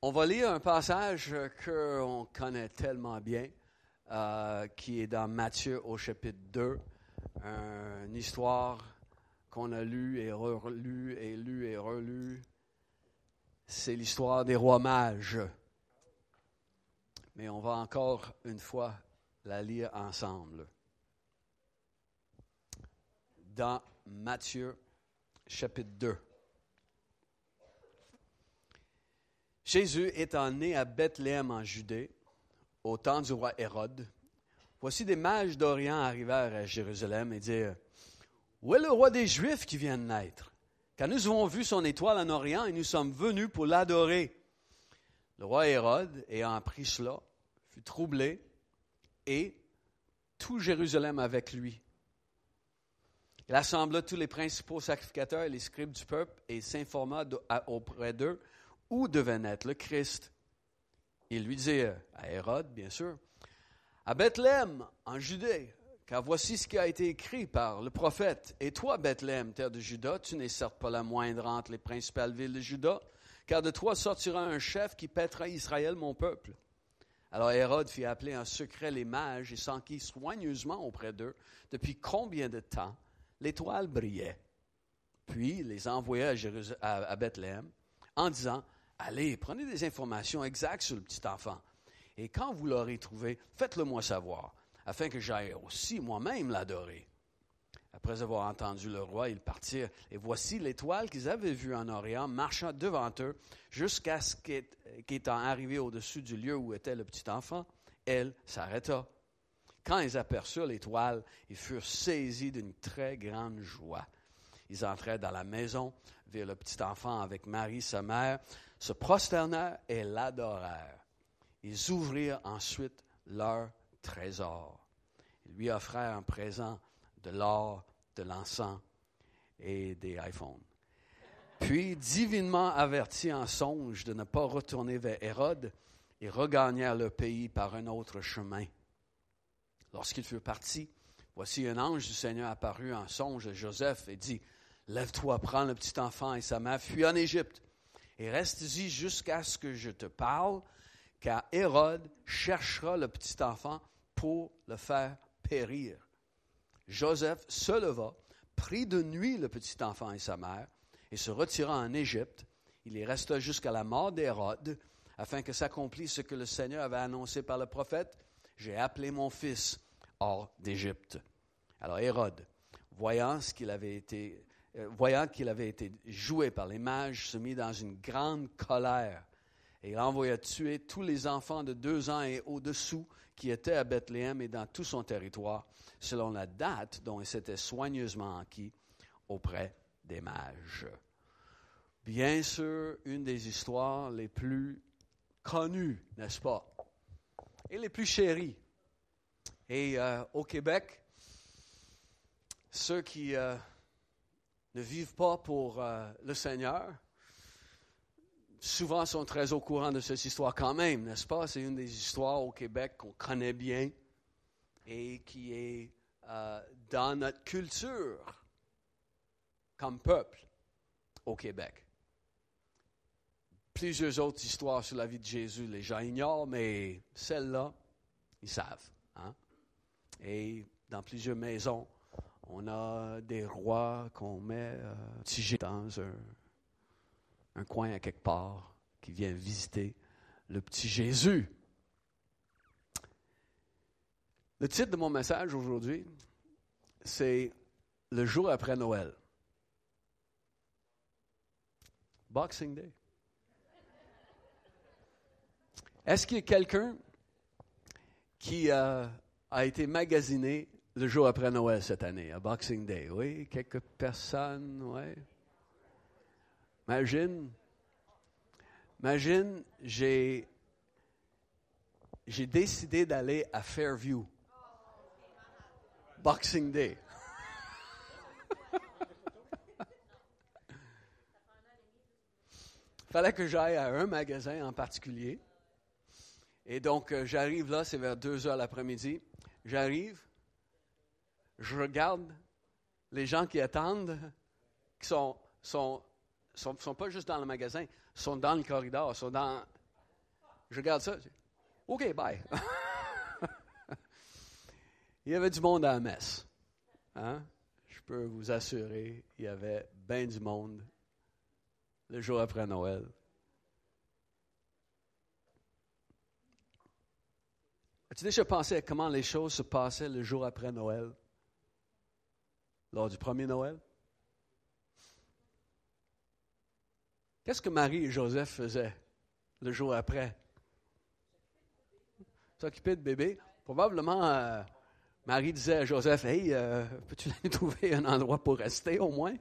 On va lire un passage qu'on connaît tellement bien, euh, qui est dans Matthieu au chapitre 2, une histoire qu'on a lue et relue et lue et relue. C'est l'histoire des rois mages. Mais on va encore une fois la lire ensemble. Dans Matthieu chapitre 2. Jésus étant né à Bethléem en Judée, au temps du roi Hérode, voici des mages d'Orient arrivèrent à Jérusalem et dirent Où est le roi des Juifs qui vient de naître? Car nous avons vu son étoile en Orient et nous sommes venus pour l'adorer. Le roi Hérode, ayant appris cela, fut troublé et tout Jérusalem avec lui. Il assembla tous les principaux sacrificateurs et les scribes du peuple et s'informa auprès d'eux où devait naître le Christ. Il lui dit à Hérode, bien sûr, à Bethléem, en Judée, car voici ce qui a été écrit par le prophète. Et toi, Bethléem, terre de Juda, tu n'es certes pas la moindre entre les principales villes de Juda, car de toi sortira un chef qui pètera Israël, mon peuple. Alors Hérode fit appeler en secret les mages et s'enquit soigneusement auprès d'eux depuis combien de temps l'étoile brillait? Puis les envoya à, à Bethléem en disant Allez, prenez des informations exactes sur le petit enfant. Et quand vous l'aurez trouvé, faites-le moi savoir, afin que j'aille aussi moi-même l'adorer. Après avoir entendu le roi, ils partirent. Et voici l'étoile qu'ils avaient vue en Orient marchant devant eux jusqu'à ce qu'étant arrivé au-dessus du lieu où était le petit enfant, elle s'arrêta. Quand ils aperçurent l'étoile, ils furent saisis d'une très grande joie. Ils entrèrent dans la maison, virent le petit enfant avec Marie, sa mère, se prosternèrent et l'adorèrent. Ils ouvrirent ensuite leur trésor. Ils lui offrèrent un présent de l'or, de l'encens et des iPhones. Puis, divinement avertis en songe de ne pas retourner vers Hérode, ils regagnèrent le pays par un autre chemin. Lorsqu'ils furent partis, voici un ange du Seigneur apparut en songe à Joseph et dit, Lève-toi, prends le petit enfant et sa mère, fuis en Égypte et reste-y jusqu'à ce que je te parle, car Hérode cherchera le petit enfant pour le faire périr. Joseph se leva, prit de nuit le petit enfant et sa mère, et se retira en Égypte. Il y resta jusqu'à la mort d'Hérode, afin que s'accomplisse ce que le Seigneur avait annoncé par le prophète. J'ai appelé mon fils hors d'Égypte. Alors Hérode, voyant ce qu'il avait été voyant qu'il avait été joué par les mages, se mit dans une grande colère et il envoya tuer tous les enfants de deux ans et au-dessous qui étaient à Bethléem et dans tout son territoire, selon la date dont il s'était soigneusement acquis auprès des mages. Bien sûr, une des histoires les plus connues, n'est-ce pas, et les plus chéries. Et euh, au Québec, ceux qui euh, ne vivent pas pour euh, le Seigneur, souvent sont très au courant de cette histoire quand même, n'est-ce pas? C'est une des histoires au Québec qu'on connaît bien et qui est euh, dans notre culture comme peuple au Québec. Plusieurs autres histoires sur la vie de Jésus, les gens ignorent, mais celle-là, ils savent. Hein? Et dans plusieurs maisons, on a des rois qu'on met euh, dans un, un coin à quelque part qui vient visiter le petit Jésus. Le titre de mon message aujourd'hui, c'est Le jour après Noël. Boxing Day. Est-ce qu'il y a quelqu'un qui euh, a été magasiné le jour après Noël cette année, à Boxing Day. Oui, quelques personnes, oui. Imagine, imagine, j'ai, décidé d'aller à Fairview. Boxing Day. fallait que j'aille à un magasin en particulier. Et donc, euh, j'arrive là, c'est vers 2 heures l'après-midi. J'arrive, je regarde les gens qui attendent, qui sont, sont, sont, pas juste dans le magasin, sont dans le corridor, sont dans je regarde ça. OK, bye. il y avait du monde à la messe. Hein? Je peux vous assurer, il y avait bien du monde le jour après Noël. As-tu déjà pensé à comment les choses se passaient le jour après Noël? Lors du premier Noël? Qu'est-ce que Marie et Joseph faisaient le jour après? S'occuper de bébé? Probablement, euh, Marie disait à Joseph, Hey, euh, peux-tu trouver un endroit pour rester au moins?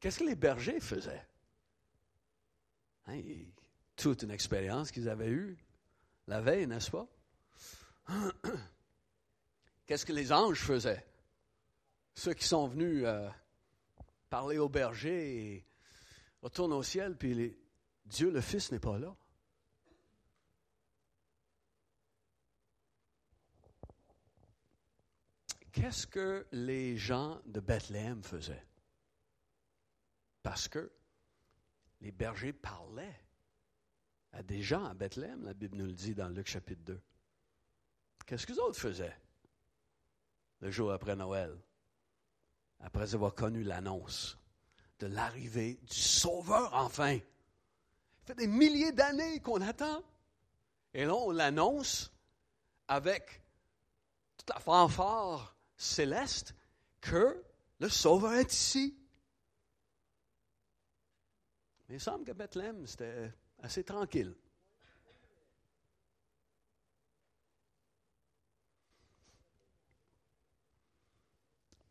Qu'est-ce que les bergers faisaient? Hein, toute une expérience qu'ils avaient eue la veille, n'est-ce pas? Qu'est-ce que les anges faisaient? Ceux qui sont venus euh, parler aux bergers et retournent au ciel, puis Dieu le Fils n'est pas là. Qu'est-ce que les gens de Bethléem faisaient? Parce que les bergers parlaient à des gens à Bethléem, la Bible nous le dit dans Luc chapitre 2. Qu'est-ce que les autres faisaient? Le jour après Noël, après avoir connu l'annonce de l'arrivée du Sauveur enfin? Ça fait des milliers d'années qu'on attend. Et là, on l'annonce avec toute la fanfare céleste que le Sauveur est ici. Mais il semble que Bethléem, c'était assez tranquille.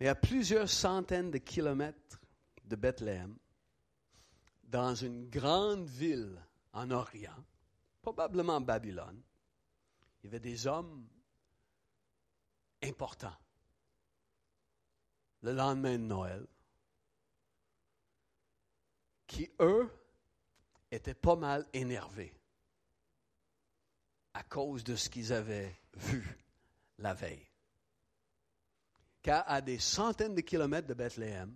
Mais à plusieurs centaines de kilomètres de Bethléem, dans une grande ville en Orient, probablement Babylone, il y avait des hommes importants le lendemain de Noël, qui, eux, étaient pas mal énervés à cause de ce qu'ils avaient vu la veille. Car à des centaines de kilomètres de Bethléem,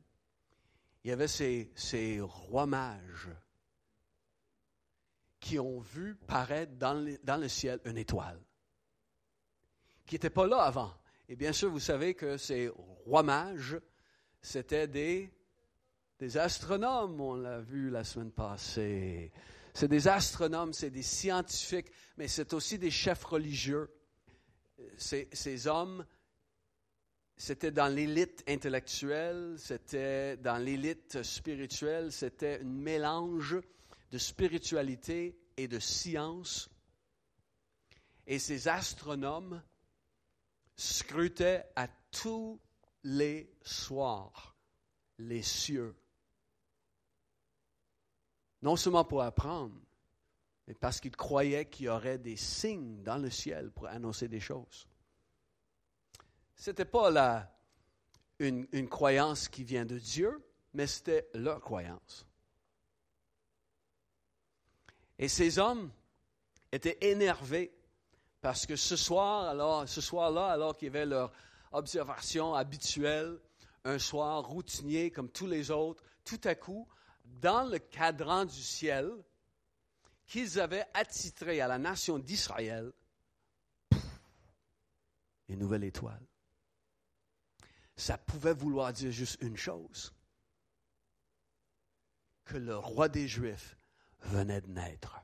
il y avait ces, ces rois mages qui ont vu paraître dans dans le ciel une étoile, qui n'était pas là avant. Et bien sûr, vous savez que ces rois mages, c'était des, des astronomes, on l'a vu la semaine passée. C'est des astronomes, c'est des scientifiques, mais c'est aussi des chefs religieux. Ces, ces hommes, c'était dans l'élite intellectuelle, c'était dans l'élite spirituelle, c'était un mélange de spiritualité et de science. Et ces astronomes scrutait à tous les soirs les cieux. Non seulement pour apprendre, mais parce qu'il croyait qu'il y aurait des signes dans le ciel pour annoncer des choses. Ce n'était pas une, croyance qui vient de Dieu, mais c'était leur croyance. Et ces hommes étaient énervés parce que ce soir, alors, ce soir-là, alors qu'ils avaient leur observation habituelle, un soir routinier comme tous les autres, tout à coup, dans le cadran du ciel, qu'ils avaient attitré à la nation d'Israël, une nouvelle étoile. Ça pouvait vouloir dire juste une chose, que le roi des Juifs venait de naître.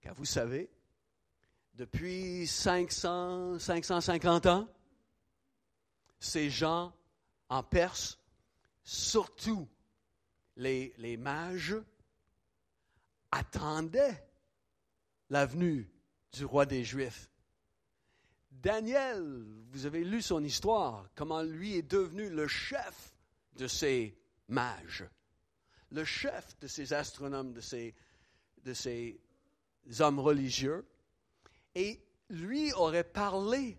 Car vous savez, depuis 500, 550 ans, ces gens en Perse, surtout les, les mages, attendaient la venue du roi des Juifs. Daniel, vous avez lu son histoire, comment lui est devenu le chef de ces mages, le chef de ces astronomes, de ces, de ces hommes religieux. Et lui aurait parlé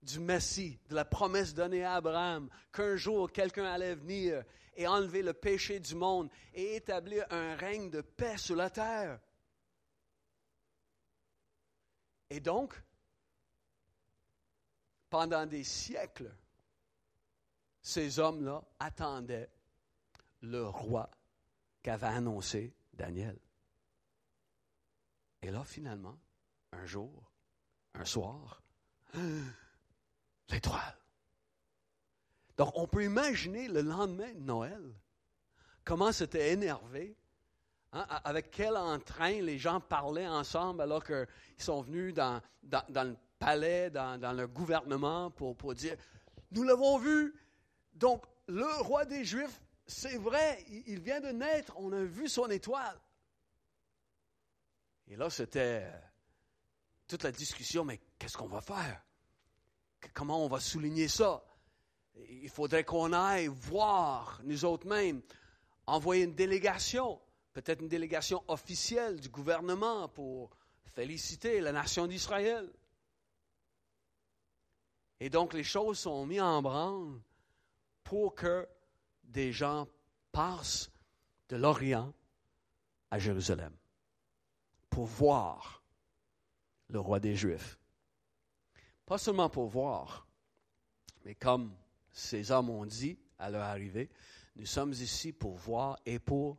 du Messie, de la promesse donnée à Abraham, qu'un jour quelqu'un allait venir et enlever le péché du monde et établir un règne de paix sur la terre. Et donc, pendant des siècles, ces hommes-là attendaient le roi qu'avait annoncé Daniel. Et là, finalement, un jour, un soir, l'étoile. Donc, on peut imaginer le lendemain de Noël, comment c'était énervé, hein, avec quel entrain les gens parlaient ensemble alors qu'ils sont venus dans, dans, le palais, dans, le gouvernement pour, pour dire, nous l'avons vu, donc le roi des Juifs, c'est vrai, il vient de naître, on a vu son étoile. Et là, c'était euh, toute la discussion, mais qu'est-ce qu'on va faire? Comment on va souligner ça? Il faudrait qu'on aille voir, nous autres mêmes, envoyer une délégation, peut-être une délégation officielle du gouvernement pour féliciter la nation d'Israël. Et donc les choses sont mises en branle pour que des gens passent de l'Orient à Jérusalem pour voir le roi des Juifs. Pas seulement pour voir, mais comme ces hommes ont dit à leur arrivée, nous sommes ici pour voir et pour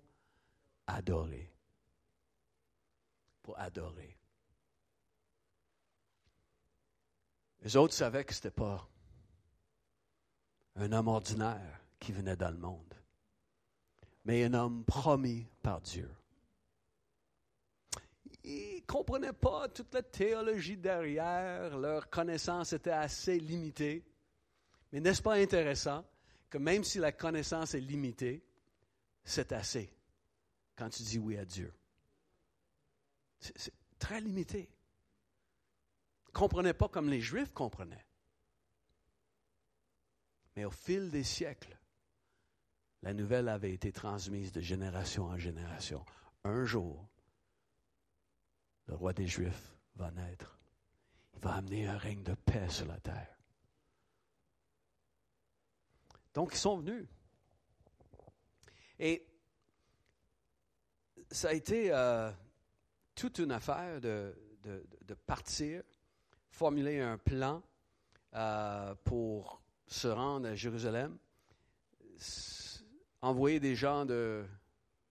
adorer. Pour adorer. Les autres savaient que ce n'était pas un homme ordinaire qui venait dans le monde, mais un homme promis par Dieu. Ils ne comprenaient pas toute la théologie derrière, leur connaissance était assez limitée. Mais n'est-ce pas intéressant que même si la connaissance est limitée, c'est assez quand tu dis oui à Dieu? C'est très limité. Comprenaient pas comme les Juifs comprenaient. Mais au fil des siècles, la nouvelle avait été transmise de génération en génération. Un jour, le roi des Juifs va naître. Il va amener un règne de paix sur la terre. Donc, ils sont venus. Et ça a été euh, toute une affaire de, partir, formuler un plan euh, pour se rendre à Jérusalem, envoyer des gens de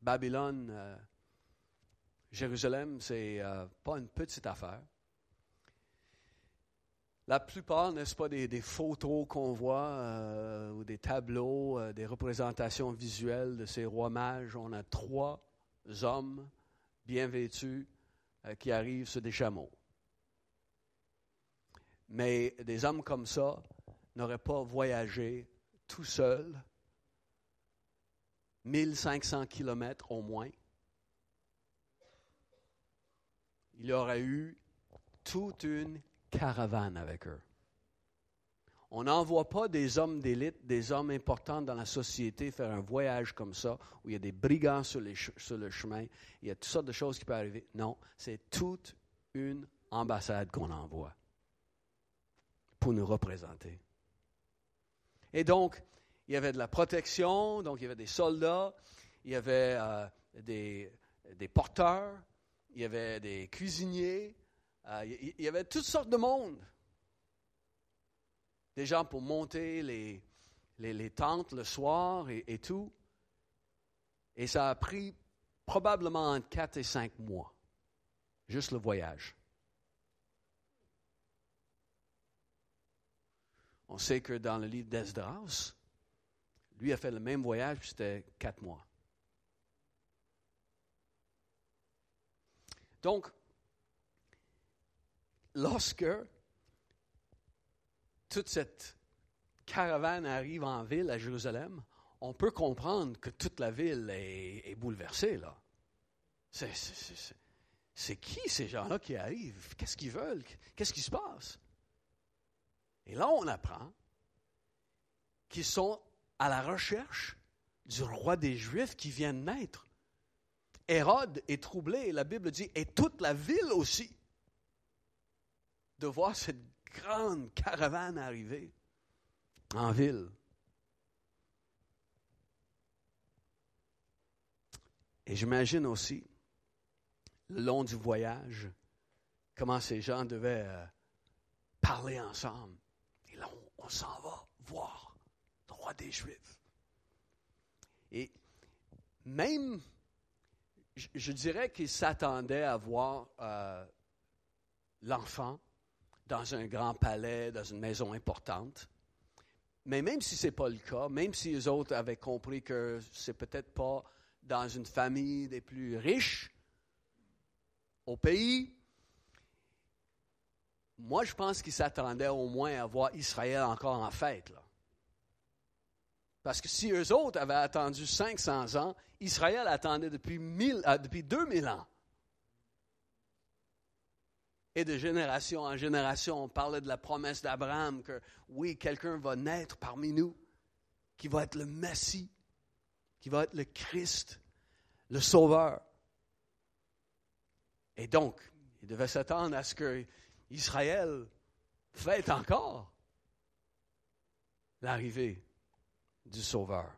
Babylone euh, Jérusalem, c'est euh, pas une petite affaire. La plupart, n'est-ce pas, des, photos qu'on voit euh, ou des tableaux, des représentations visuelles de ces rois mages, on a trois hommes bien vêtus qui arrivent sur des chameaux. Mais des hommes comme ça n'auraient pas voyagé tout seuls 1500 kilomètres au moins il y aurait eu toute une caravane avec eux. On n'envoie pas des hommes d'élite, des hommes importants dans la société faire un voyage comme ça, où il y a des brigands sur, sur le chemin, il y a toutes sortes de choses qui peuvent arriver. Non, c'est toute une ambassade qu'on envoie pour nous représenter. Et donc, il y avait de la protection, donc il y avait des soldats, il y avait euh, des, des porteurs, il y avait des cuisiniers, euh, il y avait toutes sortes de monde. Des gens pour monter les, les, tentes le soir et, et, tout. Et ça a pris probablement entre 4 et 5 mois, juste le voyage. On sait que dans le livre d'Esdras, lui a fait le même voyage, c'était quatre mois. Donc, lorsque toute cette caravane arrive en ville à Jérusalem, on peut comprendre que toute la ville est, bouleversée. là. C'est qui ces gens-là qui arrivent? Qu'est-ce qu'ils veulent? Qu'est-ce qui se passe? Et là, on apprend qu'ils sont à la recherche du roi des Juifs qui vient de naître. Hérode est troublé, la Bible dit, et toute la ville aussi, de voir cette grande caravane arriver en ville. Et j'imagine aussi, le long du voyage, comment ces gens devaient euh, parler ensemble. On, s'en va voir le des Juifs. Et même je, dirais qu'il s'attendait à voir euh, l'enfant dans un grand palais, dans une maison importante. Mais même si ce n'est pas le cas, même si les autres avaient compris que c'est peut-être pas dans une famille des plus riches au pays, moi je pense qu'ils s'attendaient au moins à voir Israël encore en fête. Parce que si eux autres avaient attendu 500 ans, Israël attendait depuis, 1000, euh, depuis 2000 ans. Et de génération en génération, on parlait de la promesse d'Abraham que oui, quelqu'un va naître parmi nous, qui va être le Messie, qui va être le Christ, le Sauveur. Et donc, il devait s'attendre à ce que Israël fête encore l'arrivée du Sauveur.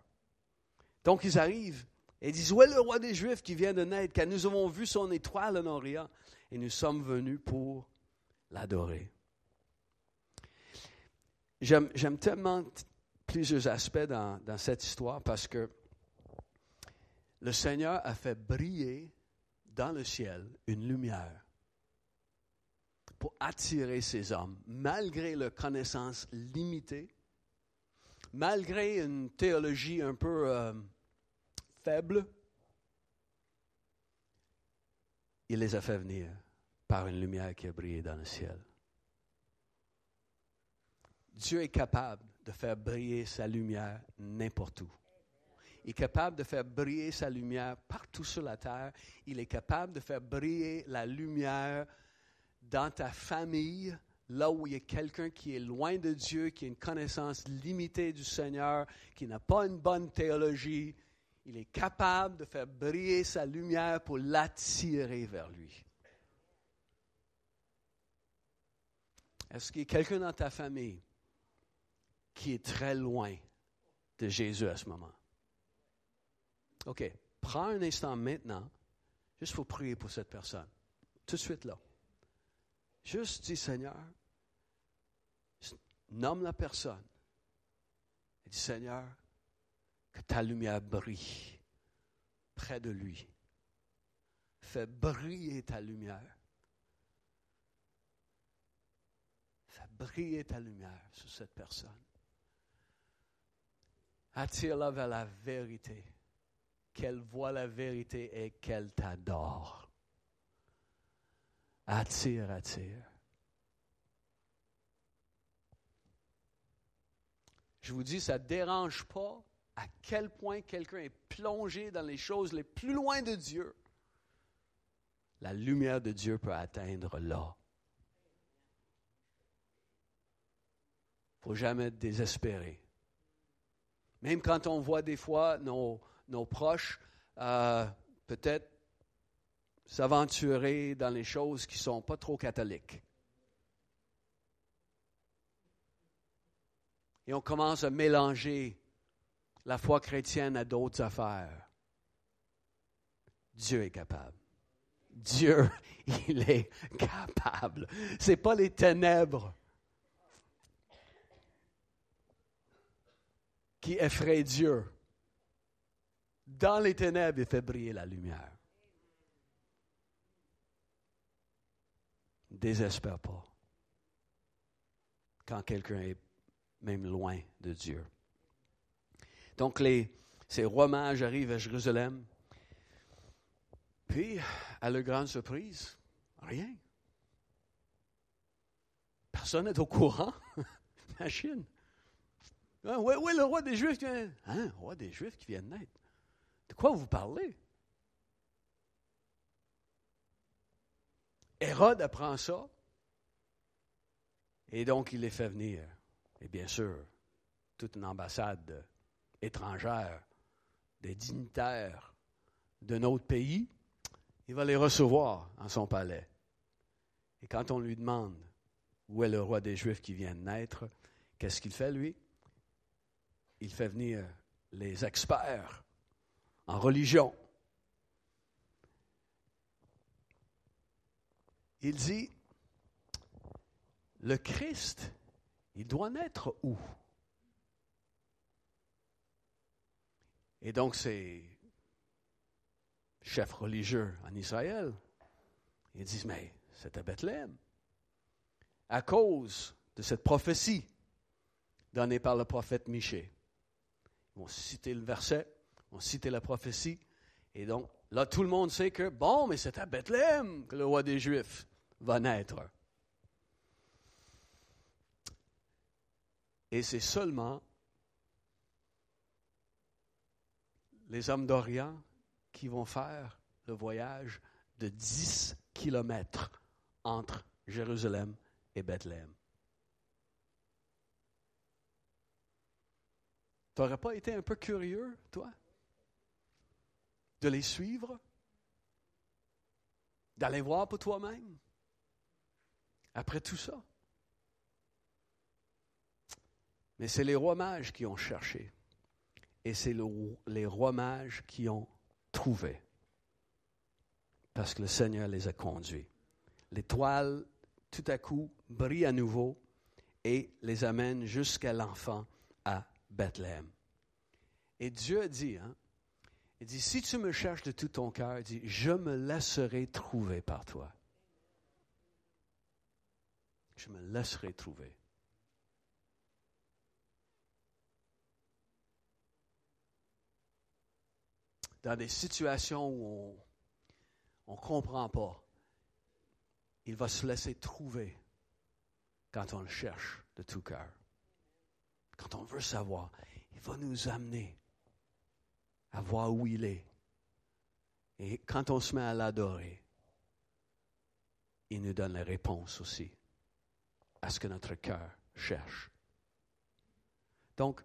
Donc, ils arrivent et disent, où est le roi des Juifs qui vient de naître, car nous avons vu son étoile en Orient et nous sommes venus pour l'adorer. J'aime tellement plusieurs aspects dans, dans cette histoire parce que le Seigneur a fait briller dans le ciel une lumière pour attirer ces hommes, malgré leur connaissance limitée, malgré une théologie un peu euh, faible, il les a fait venir par une lumière qui a brillé dans le ciel. Dieu est capable de faire briller sa lumière n'importe où. Il est capable de faire briller sa lumière partout sur la terre. Il est capable de faire briller la lumière dans ta famille, là où il y a quelqu'un qui est loin de Dieu, qui a une connaissance limitée du Seigneur, qui n'a pas une bonne théologie, il est capable de faire briller sa lumière pour l'attirer vers lui. Est-ce qu'il y a quelqu'un dans ta famille qui est très loin de Jésus à ce moment? OK. Prends un instant maintenant, juste pour prier pour cette personne. Tout de suite là. Juste dis, Seigneur, nomme la personne. Et dis, Seigneur, que ta lumière brille près de lui. Fais briller ta lumière. Fais briller ta lumière sur cette personne. Attire-la vers la vérité, qu'elle voit la vérité et qu'elle t'adore. Attire, attire. Je vous dis, ça ne dérange pas à quel point quelqu'un est plongé dans les choses les plus loin de Dieu. La lumière de Dieu peut atteindre là. Il ne faut jamais être désespéré. Même quand on voit des fois nos, proches, euh, peut-être s'aventurer dans les choses qui ne sont pas trop catholiques. Et on commence à mélanger la foi chrétienne à d'autres affaires. Dieu est capable. Dieu, il est capable. Ce n'est pas les ténèbres qui effraient Dieu. Dans les ténèbres, il fait briller la lumière. Désespère pas quand quelqu'un est même loin de Dieu. Donc, les, ces rois mages arrivent à Jérusalem. Puis, à leur grande surprise, rien. Personne n'est au courant. Machine. Oui, ah, oui, le roi des Juifs. Hein, roi des Juifs qui vient de naître. De quoi vous parlez? Hérode apprend ça. Et donc, il les fait venir. Et bien sûr, toute une ambassade étrangère, des dignitaires de notre pays, il va les recevoir en son palais. Et quand on lui demande où est le roi des Juifs qui vient de naître, qu'est-ce qu'il fait, lui? Il fait venir les experts en religion, il dit, le Christ, il doit naître où? Et donc c'est chefs religieux en Israël. Ils disent, mais c'est à Bethléem. À cause de cette prophétie donnée par le prophète Michée. Ils vont citer le verset, ils vont citer la prophétie. Et donc, là, tout le monde sait que, bon, mais c'est à Bethléem que le roi des Juifs va naître. Et c'est seulement les hommes d'Orient qui vont faire le voyage de 10 kilomètres entre Jérusalem et Bethléem. Tu n'aurais pas été un peu curieux, toi, de les suivre, d'aller voir pour toi-même, après tout ça? Mais c'est les rois mages qui ont cherché. Et c'est les rois mages qui ont trouvé. Parce que le Seigneur les a conduits. L'étoile, tout à coup, brille à nouveau et les amène jusqu'à l'enfant à Bethléem. Et Dieu a dit, hein, il dit, si tu me cherches de tout ton cœur, dit, je me laisserai trouver par toi. Je me laisserai trouver. dans des situations où on ne comprend pas, il va se laisser trouver quand on le cherche de tout cœur. Quand on veut savoir, il va nous amener à voir où il est. Et quand on se met à l'adorer, il nous donne la réponse aussi à ce que notre cœur cherche. Donc,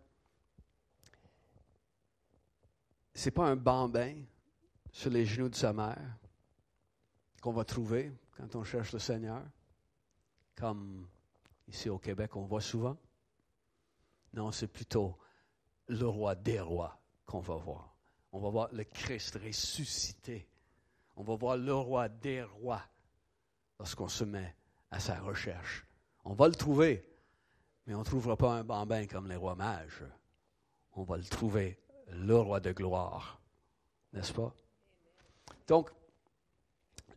c'est pas un bambin sur les genoux de sa mère qu'on va trouver quand on cherche le Seigneur, comme ici au Québec on voit souvent. Non, c'est plutôt le roi des rois qu'on va voir. On va voir le Christ ressuscité. On va voir le roi des rois lorsqu'on se met à sa recherche. On va le trouver, mais on ne trouvera pas un bambin comme les rois mages. On va le trouver le roi de gloire. N'est-ce pas? Donc,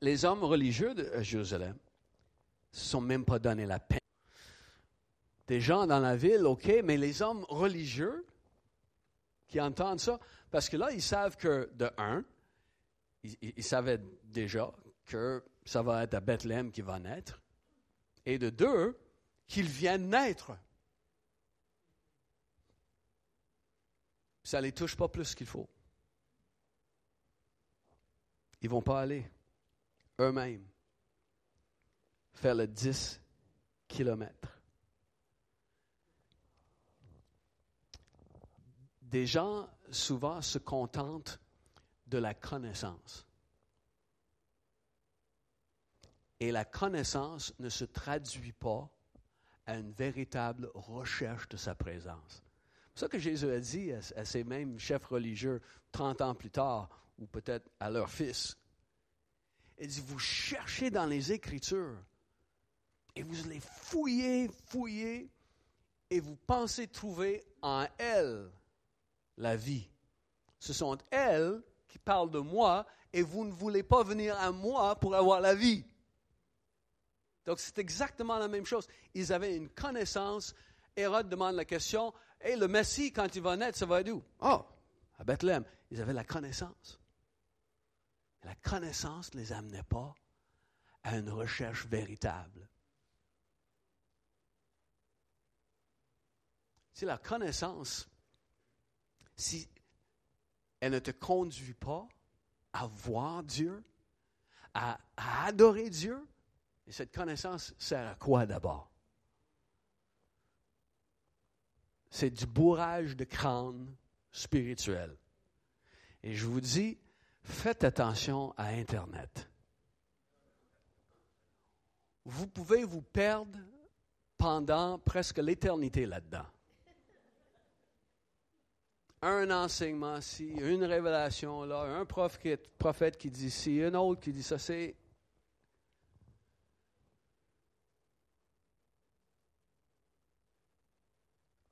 les hommes religieux de Jérusalem ne sont même pas donné la peine. Des gens dans la ville, OK, mais les hommes religieux qui entendent ça, parce que là, ils savent que, de un, ils, savaient déjà que ça va être à Bethléem qui va naître, et de deux, qu'il vient naître. ça ne les touche pas plus qu'il faut. Ils ne vont pas aller eux-mêmes faire le 10 kilomètres. Des gens souvent se contentent de la connaissance. Et la connaissance ne se traduit pas à une véritable recherche de sa présence. C'est ça que Jésus a dit à, ces mêmes chefs religieux 30 ans plus tard, ou peut-être à leur fils. Il dit, vous cherchez dans les Écritures et vous les fouillez, fouillez, et vous pensez trouver en elles la vie. Ce sont elles qui parlent de moi et vous ne voulez pas venir à moi pour avoir la vie. Donc c'est exactement la même chose. Ils avaient une connaissance. Hérode demande la question, et le Messie, quand il va naître, ça va où? Oh, à Bethléem. Ils avaient la connaissance. La connaissance ne les amenait pas à une recherche véritable. Si la connaissance, si elle ne te conduit pas à voir Dieu, à, adorer Dieu, et cette connaissance sert à quoi d'abord? c'est du bourrage de crâne spirituel. Et je vous dis, faites attention à Internet. Vous pouvez vous perdre pendant presque l'éternité là-dedans. Un enseignement ci, une révélation là, un prophète qui dit ci, un autre qui dit ça, c'est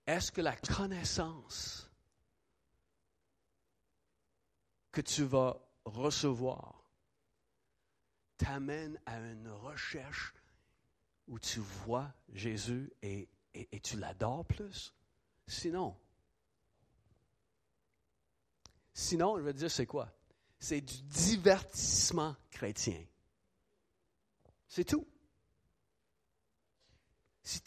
Est-ce que la connaissance que tu vas recevoir t'amène à une recherche où tu vois Jésus et, et tu l'adores plus? Sinon, sinon, je veux dire, c'est quoi? C'est du divertissement chrétien. C'est tout. Si,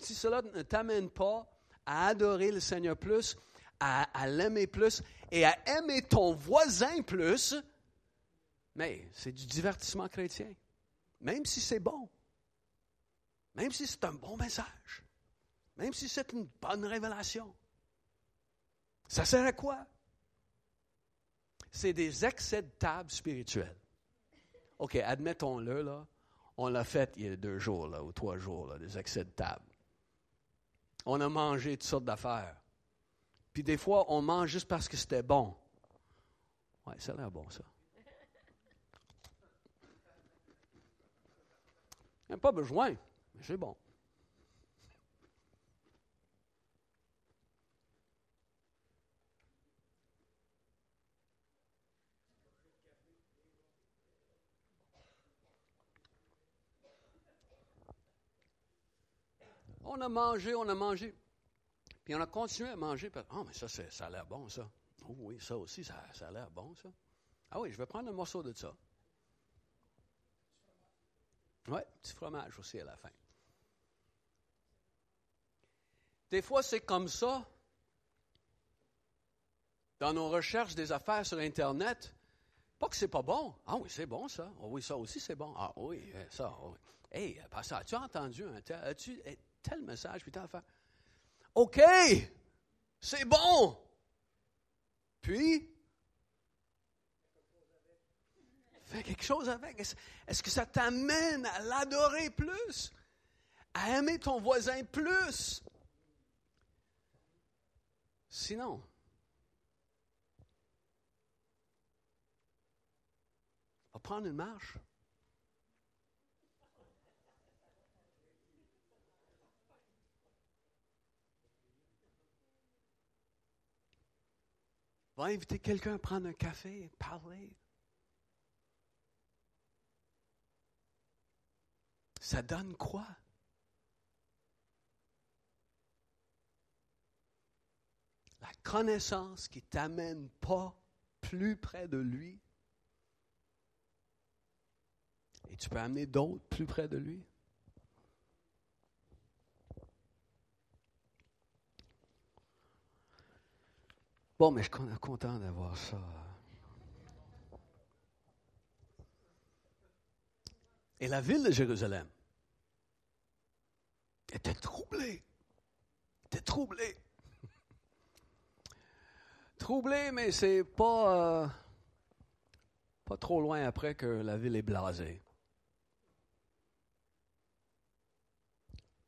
si cela ne t'amène pas à adorer le Seigneur plus, à, l'aimer plus et à aimer ton voisin plus, mais c'est du divertissement chrétien. Même si c'est bon. Même si c'est un bon message. Même si c'est une bonne révélation. Ça sert à quoi? C'est des excès de table spirituels. OK, admettons-le. On l'a fait il y a deux jours, là, ou trois jours, là, des excès de table. On a mangé toutes sortes d'affaires. Puis des fois, on mange juste parce que c'était bon. Oui, ça a l'air bon, ça. Il n'y a pas besoin, mais c'est bon. On a mangé, on a mangé. Puis on a continué à manger. Ah, oh, mais ça, ça a l'air bon, ça. Oh oui, ça aussi, ça, ça a l'air bon, ça. Ah oui, je vais prendre un morceau de ça. Oui, petit fromage aussi à la fin. Des fois, c'est comme ça. Dans nos recherches des affaires sur Internet, pas que c'est pas bon. Ah oui, c'est bon ça. Oh oui, ça aussi c'est bon. Ah oui, ça. Oui. Hey, ça, as-tu entendu un as-tu, tel message, puis faire. OK, c'est bon. Puis, fais quelque chose avec. Est-ce que ça t'amène à l'adorer plus? À aimer ton voisin plus? Sinon, va prendre une marche. Va inviter quelqu'un à prendre un café, parler. Ça donne quoi? La connaissance qui t'amène pas plus près de lui. Et tu peux amener d'autres plus près de lui. Bon, mais je suis content d'avoir ça. Et la ville de Jérusalem était troublée. Était troublée. troublée, mais c'est pas, euh, pas trop loin après que la ville est blasée.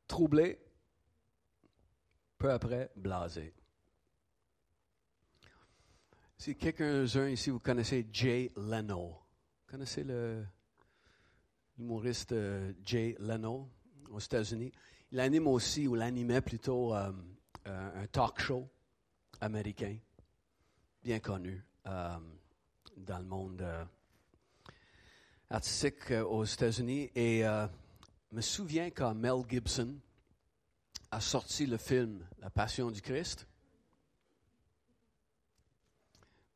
Troublée, peu après, blasée. Si quelqu'un ici, vous connaissez Jay Leno. Vous connaissez l'humoriste euh, Jay Leno aux États-Unis? Il anime aussi, ou l'animait plutôt, euh, euh, un talk show américain, bien connu dans le monde artistique aux États-Unis. Et me souviens quand Mel Gibson a sorti le film La Passion du Christ,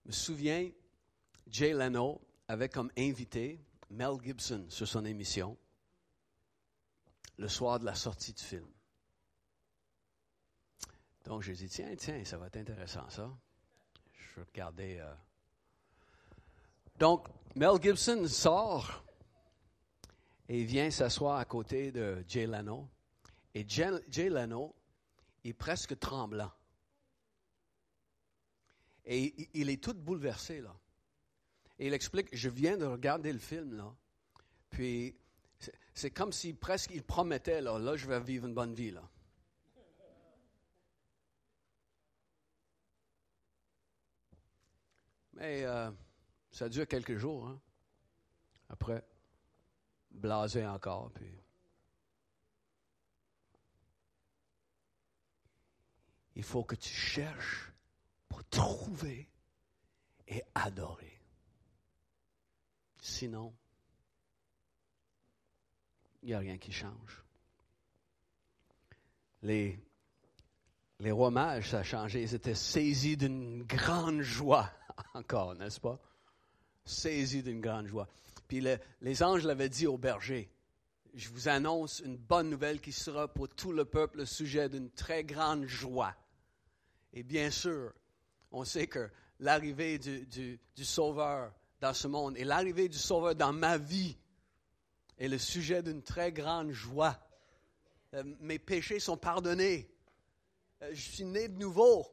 me souviens, Jay Leno avait comme invité Mel Gibson sur son émission le soir de la sortie du film. Donc, j'ai dit, tiens, tiens, ça va être intéressant, ça. Je vais regarder. Euh. Donc, Mel Gibson sort et vient s'asseoir à côté de Jay Leno. Et Jay, Jay Leno est presque tremblant. Et il est tout bouleversé, là. Et il explique, je viens de regarder le film, là. Puis, c'est comme si presque il promettait, là, là, je vais vivre une bonne vie, là. Mais euh, ça dure quelques jours. Hein. Après, blasé encore. Puis... Il faut que tu cherches trouver et adorer. Sinon, il n'y a rien qui change. Les, les rois mages, ça a changé. Ils étaient saisis d'une grande joie, encore, n'est-ce pas? Saisis d'une grande joie. Puis les anges l'avaient dit au berger je vous annonce une bonne nouvelle qui sera pour tout le peuple le sujet d'une très grande joie. Et bien sûr, on sait que l'arrivée du, Sauveur dans ce monde et l'arrivée du Sauveur dans ma vie est le sujet d'une très grande joie. Euh, mes péchés sont pardonnés. Euh, je suis né de nouveau.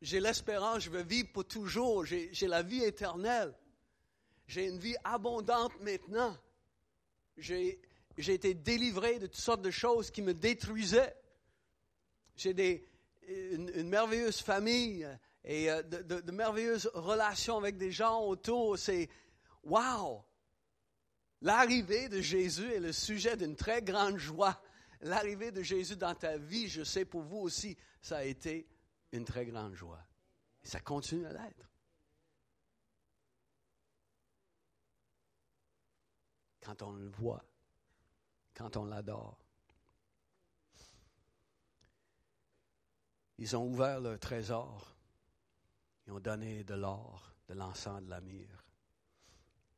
J'ai l'espérance, je veux vivre pour toujours. J'ai la vie éternelle. J'ai une vie abondante maintenant j'ai, été délivré de toutes sortes de choses qui me détruisaient. J'ai des, une, merveilleuse famille et euh, de, merveilleuses relations avec des gens autour. C'est wow! L'arrivée de Jésus est le sujet d'une très grande joie. L'arrivée de Jésus dans ta vie, je sais pour vous aussi, ça a été une très grande joie. Et ça continue à l'être. quand on le voit, quand on l'adore. Ils ont ouvert leur trésor. Ils ont donné de l'or, de l'encens, de la.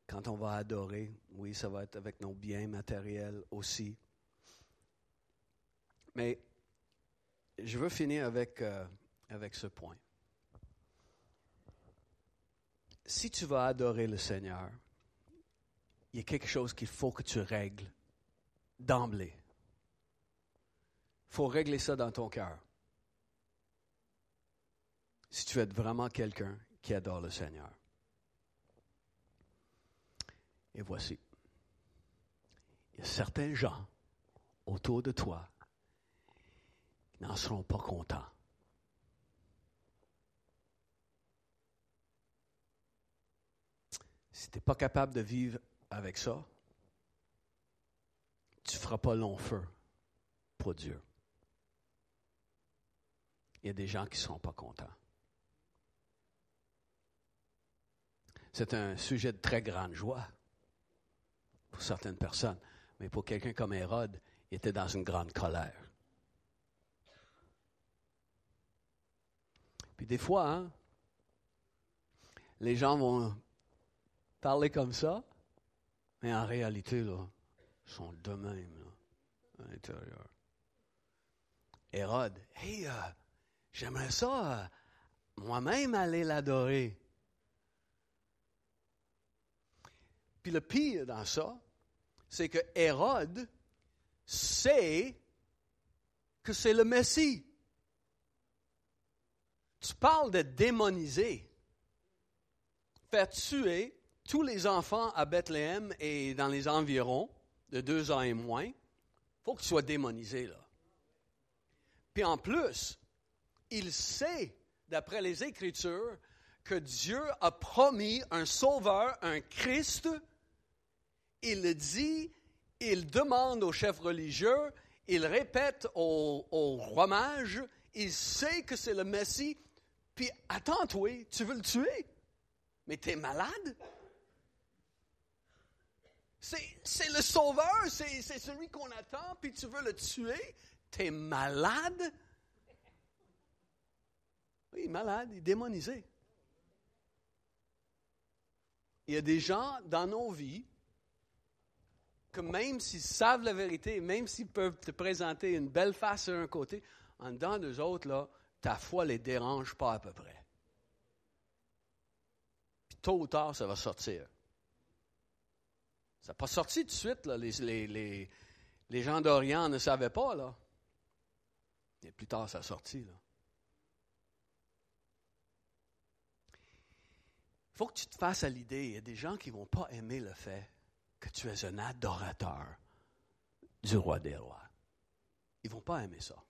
Quand on va adorer, oui, ça va être avec nos biens matériels aussi. Mais je veux finir avec, euh, avec ce point. Si tu vas adorer le Seigneur, il y a quelque chose qu'il faut que tu règles d'emblée. Il faut régler ça dans ton cœur. Si tu es vraiment quelqu'un qui adore le Seigneur. Et voici. Il y a certains gens autour de toi qui n'en seront pas contents. Si tu n'es pas capable de vivre avec ça, tu ne feras pas long feu pour Dieu. Il y a des gens qui ne seront pas contents. C'est un sujet de très grande joie pour certaines personnes, mais pour quelqu'un comme Hérode, il était dans une grande colère. Puis des fois, hein, les gens vont parler comme ça, mais en réalité, là, ils sont de même, là, à l'intérieur. Hérode, hey, euh, j'aimerais ça euh, moi-même aller l'adorer. Puis le pire dans ça, c'est que Hérode sait que c'est le Messie. Tu parles de démoniser, faire tuer tous les enfants à Bethléem et dans les environs, de deux ans et moins, il faut qu'ils soient démonisés, là. Puis en plus, il sait, d'après les Écritures, que Dieu a promis un sauveur, un Christ. Il le dit, il demande aux chefs religieux, il répète aux rois mages, il sait que c'est le Messie. Puis attends-toi, tu veux le tuer? Mais tu es malade? C'est le sauveur, c'est celui qu'on attend, puis tu veux le tuer? T'es malade? Oui, malade, il est démonisé. Il y a des gens dans nos vies que même s'ils savent la vérité, même s'ils peuvent te présenter une belle face sur un côté, en dedans d'eux autres, là, ta foi ne les dérange pas à peu près. Puis tôt ou tard, ça va sortir. Ça n'a pas sorti tout de suite. Là. Les, gens d'Orient ne savaient pas. Là. Et plus tard, ça a sorti. Il faut que tu te fasses à l'idée. Il y a des gens qui ne vont pas aimer le fait que tu es un adorateur du roi des rois. Ils ne vont pas aimer ça.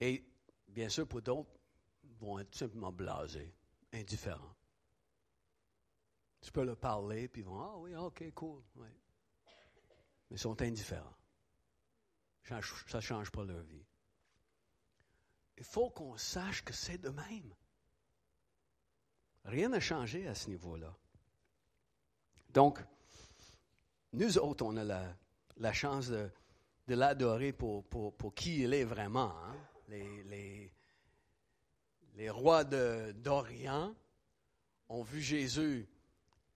Et bien sûr, pour d'autres, ils vont être simplement blasés, indifférents. Tu peux leur parler, puis ils vont, ah oui, ok, cool. Mais ils sont indifférents. Ça ne change pas leur vie. Il faut qu'on sache que c'est de même. Rien n'a changé à ce niveau-là. Donc, nous autres, on a la, chance de, l'adorer pour, qui il est vraiment. Hein. Les, rois d'Orient ont vu Jésus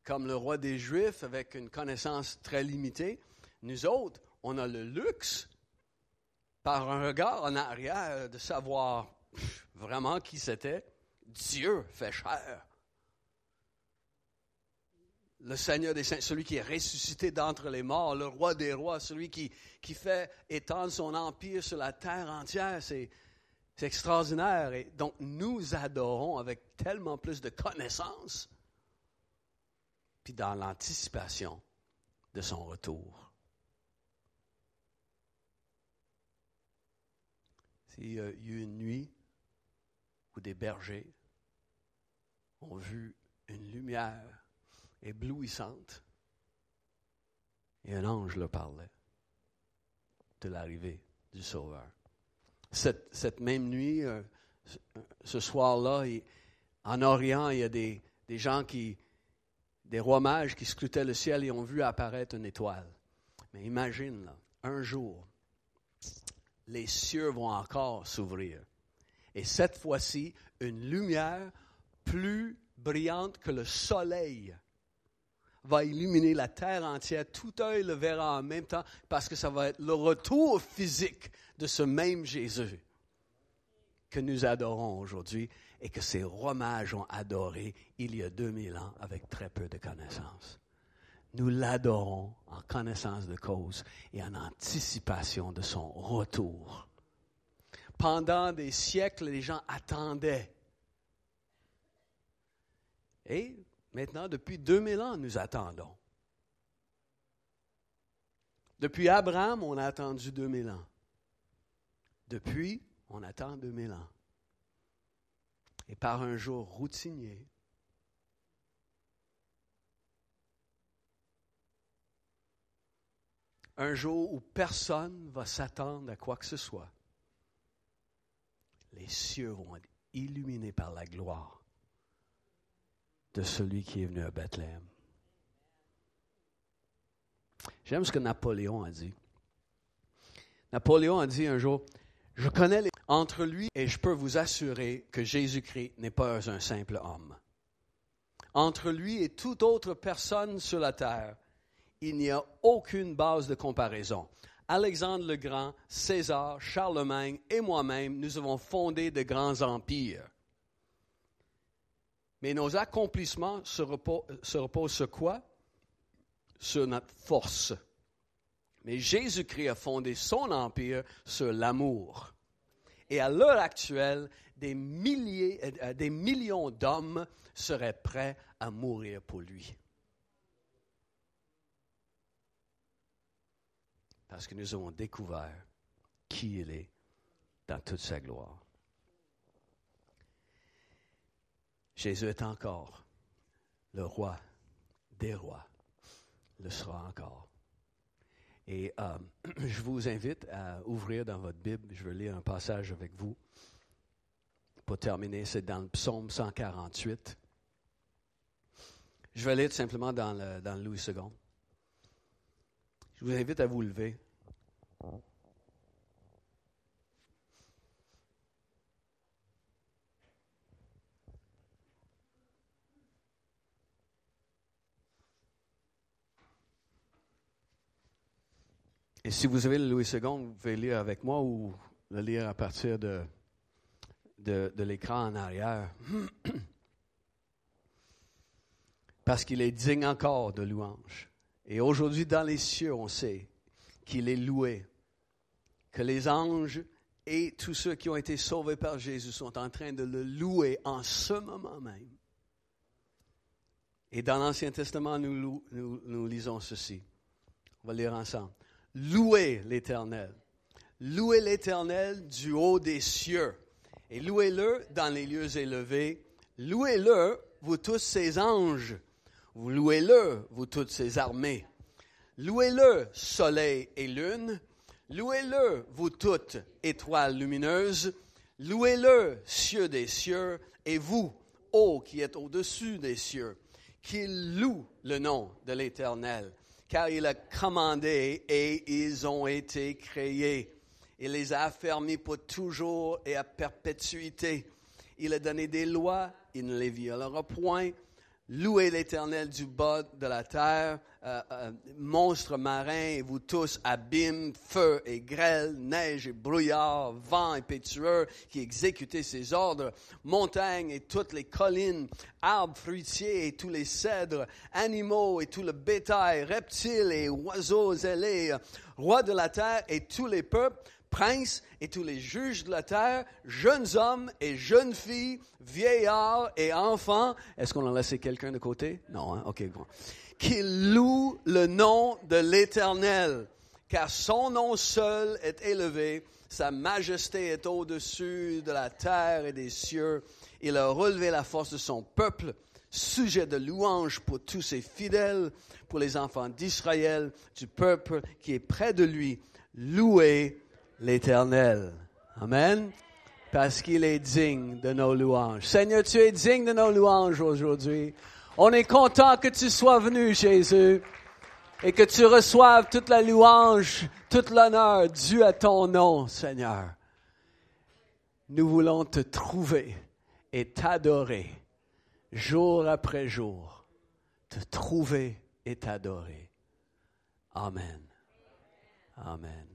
comme le roi des Juifs avec une connaissance très limitée. Nous autres, on a le luxe, par un regard en arrière, de savoir vraiment qui c'était. Dieu fait chair le Seigneur des Saints, celui qui est ressuscité d'entre les morts, le roi des rois, celui qui, qui fait étendre son empire sur la terre entière. C'est, c'est extraordinaire. Et donc, nous adorons avec tellement plus de connaissances, puis dans l'anticipation de son retour. S'il y a eu une nuit où des bergers ont vu une lumière éblouissante. Et un ange leur parlait de l'arrivée du Sauveur. Cette, même nuit, euh, ce soir-là, en Orient, il y a des, des gens qui, des rois mages qui scrutaient le ciel et ont vu apparaître une étoile. Mais imagine, un jour, les cieux vont encore s'ouvrir. Et cette fois-ci, une lumière plus brillante que le soleil va illuminer la terre entière. Tout œil le verra en même temps parce que ça va être le retour physique de ce même Jésus que nous adorons aujourd'hui et que ces rois mages ont adoré il y a 2000 ans avec très peu de connaissances. Nous l'adorons en connaissance de cause et en anticipation de son retour. Pendant des siècles, les gens attendaient. Et Maintenant, depuis 2000 ans, nous attendons. Depuis Abraham, on a attendu 2000 ans. Depuis, on attend 2000 ans. Et par un jour routinier, un jour où personne ne va s'attendre à quoi que ce soit, les cieux vont être illuminés par la gloire celui qui est venu à Bethléem. J'aime ce que Napoléon a dit. Napoléon a dit un jour, je connais les... entre lui et je peux vous assurer que Jésus-Christ n'est pas un simple homme. Entre lui et toute autre personne sur la terre, il n'y a aucune base de comparaison. Alexandre le Grand, César, Charlemagne et moi-même, nous avons fondé de grands empires. Mais nos accomplissements se reposent, sur quoi? Sur notre force. Mais Jésus-Christ a fondé son empire sur l'amour. Et à l'heure actuelle, des, milliers, euh, des millions d'hommes seraient prêts à mourir pour lui. Parce que nous avons découvert qui il est dans toute sa gloire. Jésus est encore le roi des rois, le sera encore. Et euh, je vous invite à ouvrir dans votre Bible, je vais lire un passage avec vous. Pour terminer, c'est dans le psaume 148. Je vais lire simplement dans dans le Louis II. Je vous invite à vous lever. Et si vous avez le Louis II, vous pouvez lire avec moi ou le lire à partir de, de, l'écran en arrière. Parce qu'il est digne encore de louange. Et aujourd'hui, dans les cieux, on sait qu'il est loué, que les anges et tous ceux qui ont été sauvés par Jésus sont en train de le louer en ce moment même. Et dans l'Ancien Testament, nous, lisons ceci. On va lire ensemble. Louez l'Éternel. Louez l'Éternel du haut des cieux. Et louez-le dans les lieux élevés. Louez-le, vous tous ses anges. Louez-le, vous toutes ses armées. Louez-le, soleil et lune. Louez-le, vous toutes étoiles lumineuses. Louez-le, cieux des cieux. Et vous, haut, qui est au-dessus des cieux, qu'ils louent le nom de l'Éternel, car il a commandé et ils ont été créés. Il les a affermis pour toujours et à perpétuité. Il a donné des lois, il ne les violera point. Louez l'Éternel du bas de la terre, euh, euh, monstres marins, vous tous, abîmes, feu et grêle, neige et brouillard, vent et pétueux, qui exécutez ses ordres, montagnes et toutes les collines, arbres fruitiers et tous les cèdres, animaux et tout le bétail, reptiles et oiseaux ailés, rois de la terre et tous les peuples, princes et tous les juges de la terre, jeunes hommes et jeunes filles, vieillards et enfants. Est-ce qu'on a laissé quelqu'un de côté? Non, hein? OK, bon. Qu'ils louent le nom de l'Éternel, car son nom seul est élevé, sa majesté est au-dessus de la terre et des cieux. Il a relevé la force de son peuple, sujet de louange pour tous ses fidèles, pour les enfants d'Israël, du peuple qui est près de lui. Louez l'Éternel. Amen. Parce qu'il est digne de nos louanges. Seigneur, tu es digne de nos louanges aujourd'hui. On est content que tu sois venu, Jésus, et que tu reçoives toute la louange, toute l'honneur dû à ton nom, Seigneur. Nous voulons te trouver et t'adorer jour après jour. Te trouver et t'adorer. Amen. Amen.